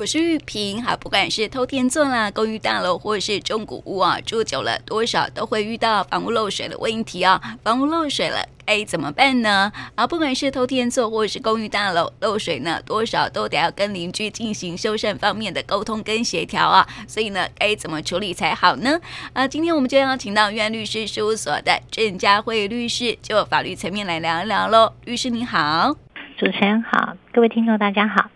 我是玉萍，好，不管是偷天厝啦、公寓大楼或者是中古屋啊，住久了多少都会遇到房屋漏水的问题啊。房屋漏水了，该怎么办呢？啊，不管是偷天厝或者是公寓大楼漏水呢，多少都得要跟邻居进行修缮方面的沟通跟协调啊。所以呢，该怎么处理才好呢？啊，今天我们就要请到院律师事务所的郑佳慧律师，就法律层面来聊一聊喽。律师你好，主持人好，各位听众大家好。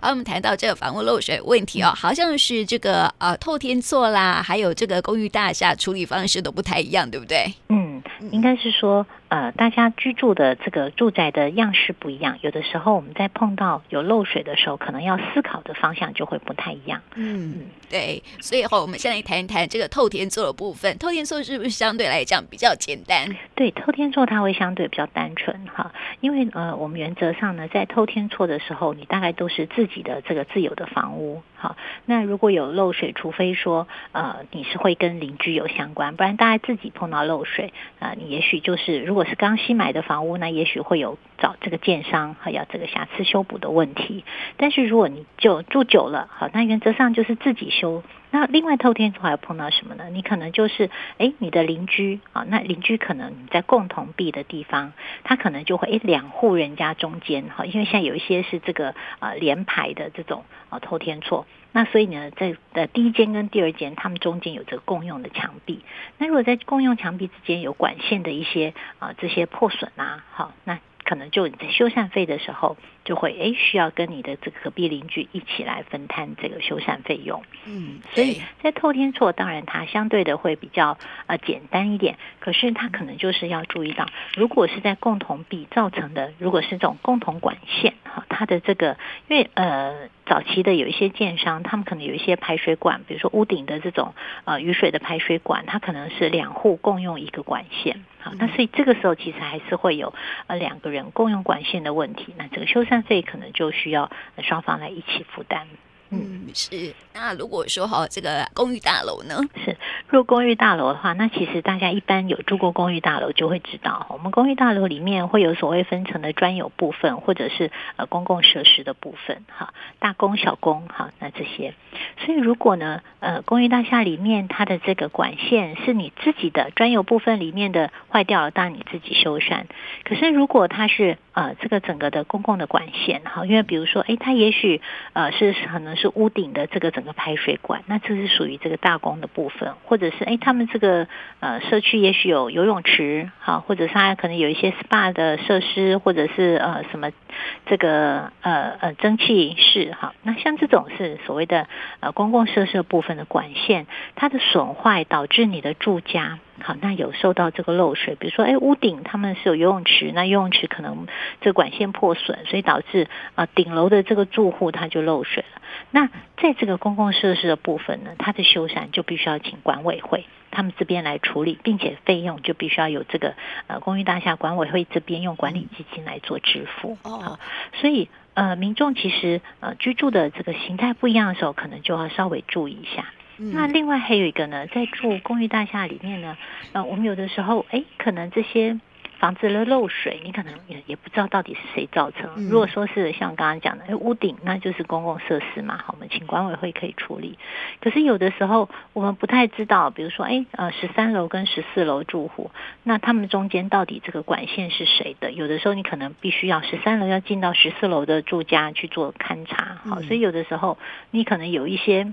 好，我们谈到这个房屋漏水问题哦，好像是这个呃透天厝啦，还有这个公寓大厦处理方式都不太一样，对不对？嗯，应该是说。呃，大家居住的这个住宅的样式不一样，有的时候我们在碰到有漏水的时候，可能要思考的方向就会不太一样。嗯，对，所以后我们现在来谈一谈这个透天厝的部分。透天厝是不是相对来讲比较简单？对，透天厝它会相对比较单纯哈，因为呃，我们原则上呢，在透天厝的时候，你大概都是自己的这个自有的房屋。好，那如果有漏水，除非说呃你是会跟邻居有相关，不然大家自己碰到漏水啊，呃，你也许就是如果是刚新买的房屋那，也许会有找这个建商还要这个瑕疵修补的问题。但是如果你就住久了，好，那原则上就是自己修。那另外透天还要碰到什么呢？你可能就是哎，你的邻居啊，那邻居可能你在共同壁的地方，他可能就会哎两户人家中间哈，因为现在有一些是这个呃连排的这种啊透天厝。那所以呢，在的第一间跟第二间，他们中间有着共用的墙壁。那如果在共用墙壁之间有管线的一些啊这些破损啊，好，那可能就你在修缮费的时候，就会诶需要跟你的这个隔壁邻居一起来分摊这个修缮费用。嗯，所以在透天厝，当然它相对的会比较呃简单一点，可是它可能就是要注意到，如果是在共同壁造成的，如果是这种共同管线哈，它的这个因为呃。早期的有一些建商，他们可能有一些排水管，比如说屋顶的这种呃雨水的排水管，它可能是两户共用一个管线，好，那所以这个时候其实还是会有呃两个人共用管线的问题，那这个修缮费可能就需要双方来一起负担。嗯，是。那如果说哈，这个公寓大楼呢？是，住公寓大楼的话，那其实大家一般有住过公寓大楼就会知道，我们公寓大楼里面会有所谓分成的专有部分，或者是呃公共设施的部分，哈，大公小公，哈，那这些。所以如果呢，呃，公寓大厦里面它的这个管线是你自己的专有部分里面的坏掉了，当然你自己修缮。可是如果它是呃这个整个的公共的管线，哈，因为比如说，诶，它也许呃是可能是。屋顶的这个整个排水管，那这是属于这个大公的部分，或者是哎，他们这个呃社区也许有游泳池，哈，或者是它可能有一些 SPA 的设施，或者是呃什么这个呃呃蒸汽室，哈，那像这种是所谓的呃公共设施部分的管线，它的损坏导致你的住家。好，那有受到这个漏水，比如说，哎，屋顶他们是有游泳池，那游泳池可能这管线破损，所以导致啊顶楼的这个住户他就漏水了。那在这个公共设施的部分呢，它的修缮就必须要请管委会他们这边来处理，并且费用就必须要有这个呃公寓大厦管委会这边用管理基金来做支付。哦，所以呃民众其实呃居住的这个形态不一样的时候，可能就要稍微注意一下。那另外还有一个呢，在住公寓大厦里面呢，呃，我们有的时候，哎，可能这些房子的漏水，你可能也也不知道到底是谁造成。如果说是像刚刚讲的，哎，屋顶那就是公共设施嘛，好，我们请管委会可以处理。可是有的时候我们不太知道，比如说，哎，呃，十三楼跟十四楼住户，那他们中间到底这个管线是谁的？有的时候你可能必须要十三楼要进到十四楼的住家去做勘察，好，所以有的时候你可能有一些。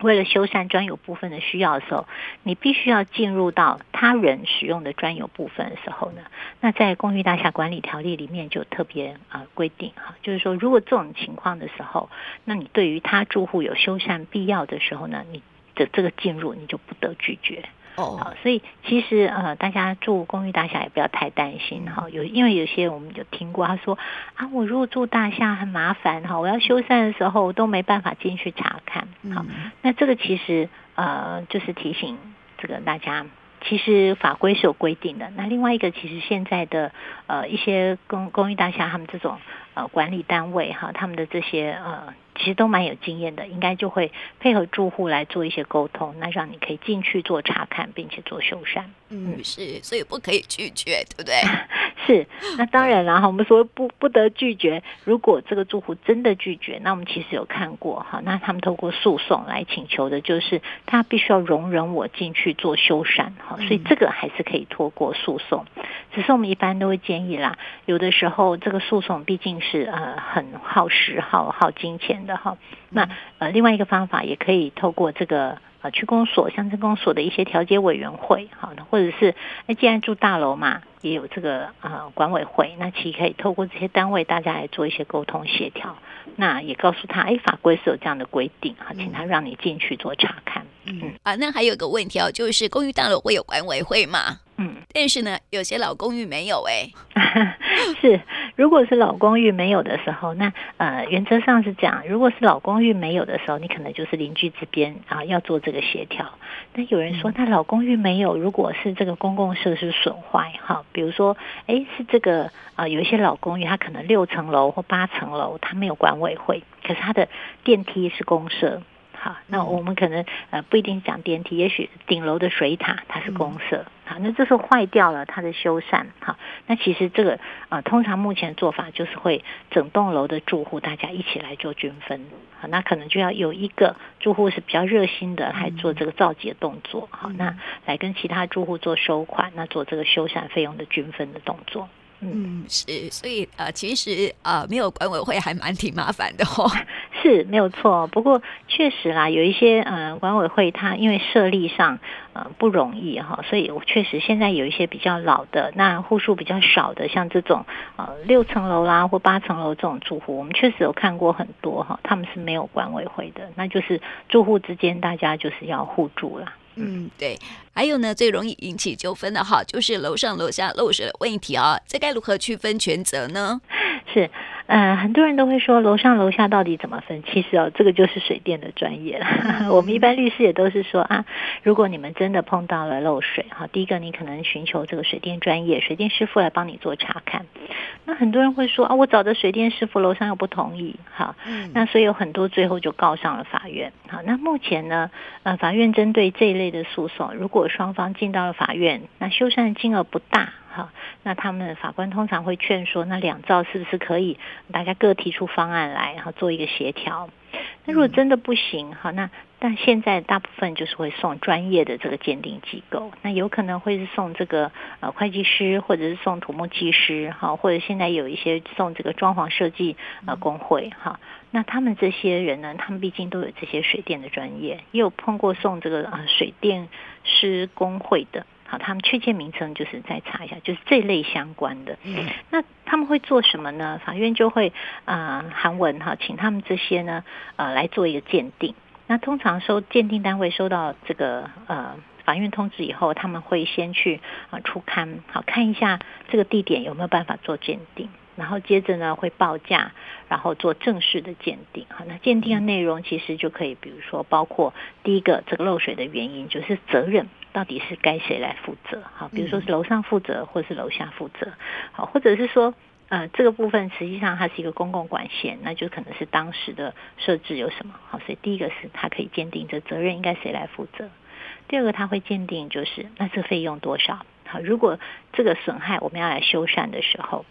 为了修缮专有部分的需要的时候，你必须要进入到他人使用的专有部分的时候呢，那在公寓大厦管理条例里面就特别啊规定哈，就是说如果这种情况的时候，那你对于他住户有修缮必要的时候呢，你的这个进入你就不得拒绝。哦，好，所以其实呃，大家住公寓大厦也不要太担心哈。有因为有些我们有听过，他说啊，我如果住大厦很麻烦哈，我要修缮的时候我都没办法进去查看。好，那这个其实呃，就是提醒这个大家，其实法规是有规定的。那另外一个，其实现在的呃一些公公寓大厦，他们这种呃管理单位哈，他们的这些呃。其实都蛮有经验的，应该就会配合住户来做一些沟通，那让你可以进去做查看，并且做修缮。嗯，是，所以不可以拒绝，对不对？是，那当然了哈。我们说不不得拒绝，如果这个住户真的拒绝，那我们其实有看过哈。那他们透过诉讼来请求的，就是他必须要容忍我进去做修缮哈。所以这个还是可以透过诉讼，只是我们一般都会建议啦，有的时候这个诉讼毕竟是呃很耗时耗耗金钱的哈。那呃另外一个方法也可以透过这个。啊，区公所、乡镇公所的一些调解委员会，好的，或者是那既然住大楼嘛，也有这个呃管委会，那其实可以透过这些单位，大家来做一些沟通协调。那也告诉他，哎，法规是有这样的规定，哈，请他让你进去做查看。嗯，嗯啊，那还有个问题哦，就是公寓大楼会有管委会嘛？嗯，但是呢，有些老公寓没有哎。是，如果是老公寓没有的时候，那呃，原则上是这样。如果是老公寓没有的时候，你可能就是邻居之边啊要做这个协调。那有人说，那老公寓没有，如果是这个公共设施损坏，哈，比如说，哎，是这个啊，有一些老公寓，它可能六层楼或八层楼，它没有管委会，可是它的电梯是公设。好，那我们可能呃不一定讲电梯，也许顶楼的水塔它是公设，好，那这时候坏掉了，它的修缮，好，那其实这个呃通常目前做法就是会整栋楼的住户大家一起来做均分，好，那可能就要有一个住户是比较热心的来做这个召集的动作，好，那来跟其他住户做收款，那做这个修缮费用的均分的动作。嗯，是，所以呃，其实呃，没有管委会还蛮挺麻烦的哦。是没有错，不过确实啦，有一些呃管委会它因为设立上呃不容易哈，所以我确实现在有一些比较老的，那户数比较少的，像这种呃六层楼啦或八层楼这种住户，我们确实有看过很多哈，他们是没有管委会的，那就是住户之间大家就是要互助啦。嗯，对，还有呢，最容易引起纠纷的哈，就是楼上楼下漏水的问题啊，这该如何区分全责呢？是。呃，很多人都会说楼上楼下到底怎么分？其实哦，这个就是水电的专业了。嗯、我们一般律师也都是说啊，如果你们真的碰到了漏水，哈，第一个你可能寻求这个水电专业、水电师傅来帮你做查看。那很多人会说啊，我找的水电师傅楼上又不同意，哈，嗯、那所以有很多最后就告上了法院。好，那目前呢，呃，法院针对这一类的诉讼，如果双方进到了法院，那修缮金额不大。好，那他们法官通常会劝说，那两造是不是可以大家各提出方案来，然后做一个协调？那如果真的不行，好，那但现在大部分就是会送专业的这个鉴定机构，那有可能会是送这个呃会计师，或者是送土木技师，哈，或者现在有一些送这个装潢设计呃工会，哈，那他们这些人呢，他们毕竟都有这些水电的专业，也有碰过送这个呃水电师工会的。好，他们确切名称就是再查一下，就是这类相关的。嗯，那他们会做什么呢？法院就会啊韩文哈，请他们这些呢呃来做一个鉴定。那通常收鉴定单位收到这个呃法院通知以后，他们会先去啊出勘，好看一下这个地点有没有办法做鉴定。然后接着呢，会报价，然后做正式的鉴定。好，那鉴定的内容其实就可以，比如说包括第一个这个漏水的原因，就是责任到底是该谁来负责？好，比如说是楼上负责，或是楼下负责。好，或者是说，呃，这个部分实际上它是一个公共管线，那就可能是当时的设置有什么？好，所以第一个是它可以鉴定这责任应该谁来负责。第二个，它会鉴定就是那这费用多少？好，如果这个损害我们要来修缮的时候。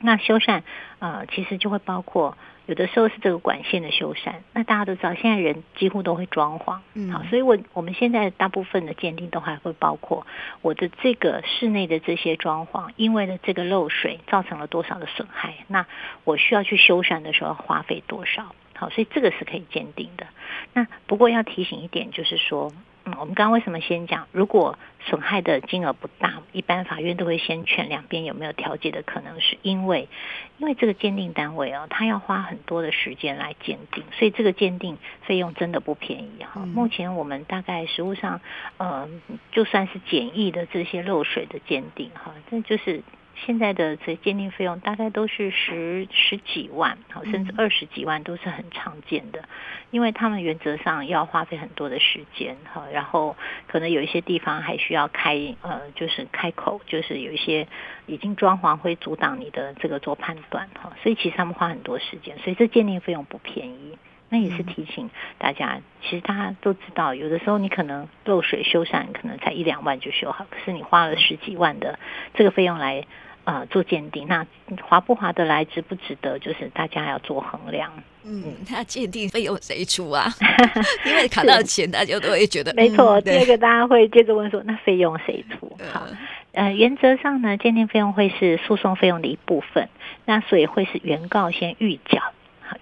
那修缮，呃，其实就会包括有的时候是这个管线的修缮。那大家都知道，现在人几乎都会装潢，嗯，好，所以我我们现在大部分的鉴定都还会包括我的这个室内的这些装潢，因为呢这个漏水造成了多少的损害，那我需要去修缮的时候花费多少？好，所以这个是可以鉴定的。那不过要提醒一点，就是说。嗯，我们刚刚为什么先讲？如果损害的金额不大，一般法院都会先劝两边有没有调解的可能，是因为，因为这个鉴定单位哦，他要花很多的时间来鉴定，所以这个鉴定费用真的不便宜哈。嗯、目前我们大概实物上，呃，就算是简易的这些漏水的鉴定哈，这就是。现在的这鉴定费用大概都是十十几万，好，甚至二十几万都是很常见的，因为他们原则上要花费很多的时间，哈，然后可能有一些地方还需要开，呃，就是开口，就是有一些已经装潢会阻挡你的这个做判断，哈，所以其实他们花很多时间，所以这鉴定费用不便宜。那也是提醒大家，其实大家都知道，有的时候你可能漏水修缮可能才一两万就修好，可是你花了十几万的这个费用来呃做鉴定。那划不划得来，值不值得，就是大家要做衡量。嗯，那鉴定费用谁出啊？因为卡到钱，大家都会觉得没错。第二个，大家会接着问说，那费用谁出？好，呃，原则上呢，鉴定费用会是诉讼费用的一部分，那所以会是原告先预缴。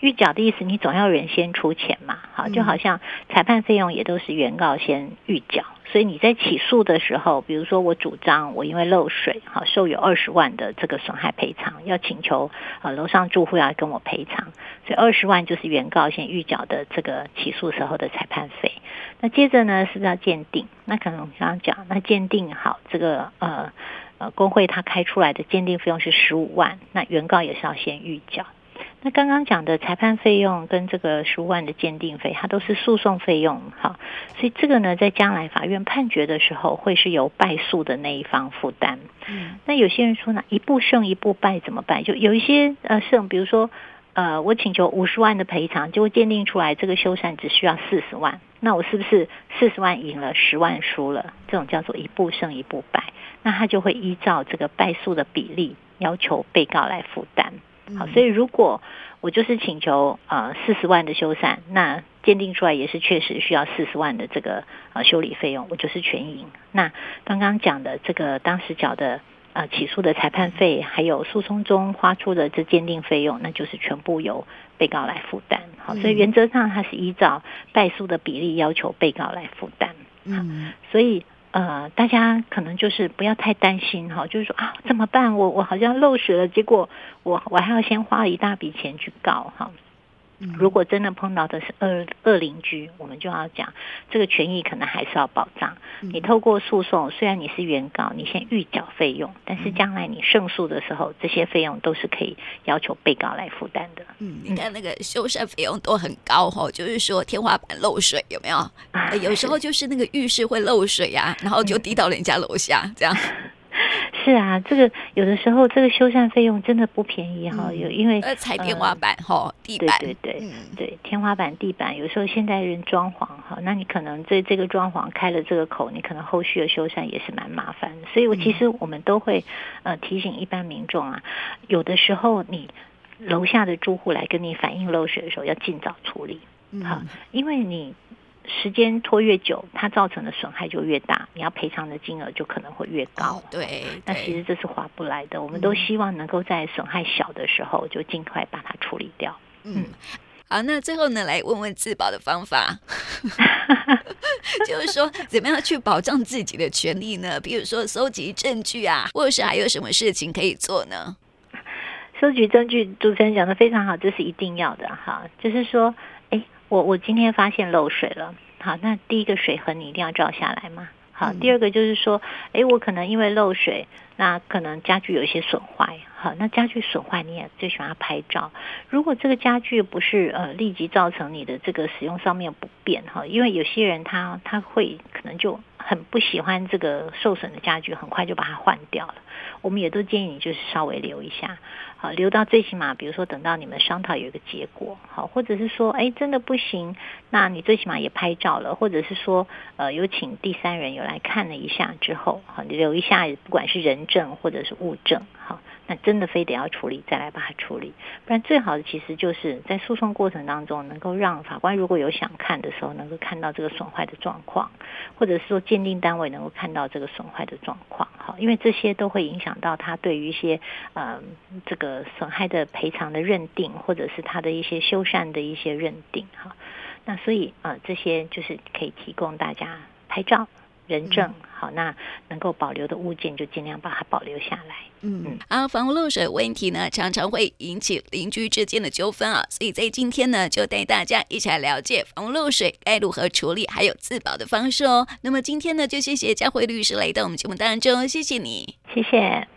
预缴的意思，你总要人先出钱嘛，好，就好像裁判费用也都是原告先预缴，所以你在起诉的时候，比如说我主张我因为漏水，好，受有二十万的这个损害赔偿，要请求呃楼上住户要跟我赔偿，所以二十万就是原告先预缴的这个起诉时候的裁判费。那接着呢，是不是要鉴定？那可能我刚刚讲，那鉴定好这个呃呃工会他开出来的鉴定费用是十五万，那原告也是要先预缴。那刚刚讲的裁判费用跟这个十五万的鉴定费，它都是诉讼费用，哈，所以这个呢，在将来法院判决的时候，会是由败诉的那一方负担。嗯，那有些人说呢，一步胜一步败怎么办？就有一些呃胜，比如说呃，我请求五十万的赔偿，结果鉴定出来这个修缮只需要四十万，那我是不是四十万赢了，十万输了？这种叫做一步胜一步败，那他就会依照这个败诉的比例要求被告来负担。好，所以如果我就是请求啊四十万的修缮，那鉴定出来也是确实需要四十万的这个呃修理费用，我就是全赢。那刚刚讲的这个当时缴的呃起诉的裁判费，还有诉讼中花出的这鉴定费用，那就是全部由被告来负担。好，所以原则上它是依照败诉的比例要求被告来负担。嗯，所以。呃，大家可能就是不要太担心哈，就是说啊，怎么办？我我好像漏水了，结果我我还要先花一大笔钱去搞哈。如果真的碰到的是恶恶邻居，我们就要讲这个权益可能还是要保障。你透过诉讼，虽然你是原告，你先预缴费用，但是将来你胜诉的时候，这些费用都是可以要求被告来负担的。嗯，你看那个修缮费用都很高哈，就是说天花板漏水有没有？有时候就是那个浴室会漏水呀，然后就滴到人家楼下这样。是啊，这个有的时候这个修缮费用真的不便宜哈，有、嗯、因为呃踩天花板哈、呃，地板。对对对、嗯、对，天花板地板，有时候现代人装潢哈，那你可能这这个装潢开了这个口，你可能后续的修缮也是蛮麻烦，所以我其实我们都会呃提醒一般民众啊，有的时候你楼下的住户来跟你反映漏水的时候，要尽早处理，好、嗯，因为你。时间拖越久，它造成的损害就越大，你要赔偿的金额就可能会越高。哦、对，对，那其实这是划不来的。我们都希望能够在损害小的时候就尽快把它处理掉。嗯，好，那最后呢，来问问自保的方法，就是说怎么样去保障自己的权利呢？比如说收集证据啊，或者是还有什么事情可以做呢？收集证据，主持人讲的非常好，这是一定要的哈。就是说。我我今天发现漏水了，好，那第一个水痕你一定要照下来嘛，好，第二个就是说，哎，我可能因为漏水，那可能家具有一些损坏，好，那家具损坏你也最喜欢拍照，如果这个家具不是呃立即造成你的这个使用上面不便哈，因为有些人他他会可能就很不喜欢这个受损的家具，很快就把它换掉了，我们也都建议你就是稍微留一下。好，留到最起码，比如说等到你们商讨有一个结果，好，或者是说，哎，真的不行，那你最起码也拍照了，或者是说，呃，有请第三人有来看了一下之后，好，你留一下，不管是人证或者是物证，好。那真的非得要处理，再来把它处理，不然最好的其实就是在诉讼过程当中，能够让法官如果有想看的时候，能够看到这个损坏的状况，或者是说鉴定单位能够看到这个损坏的状况，哈，因为这些都会影响到他对于一些呃这个损害的赔偿的认定，或者是他的一些修缮的一些认定，哈，那所以啊、呃、这些就是可以提供大家拍照。人证好，那能够保留的物件就尽量把它保留下来。嗯嗯，啊，房屋漏水问题呢，常常会引起邻居之间的纠纷啊，所以在今天呢，就带大家一起来了解房屋漏水该如何处理，还有自保的方式哦。那么今天呢，就谢谢佳慧律师来到我们节目当中，谢谢你，谢谢。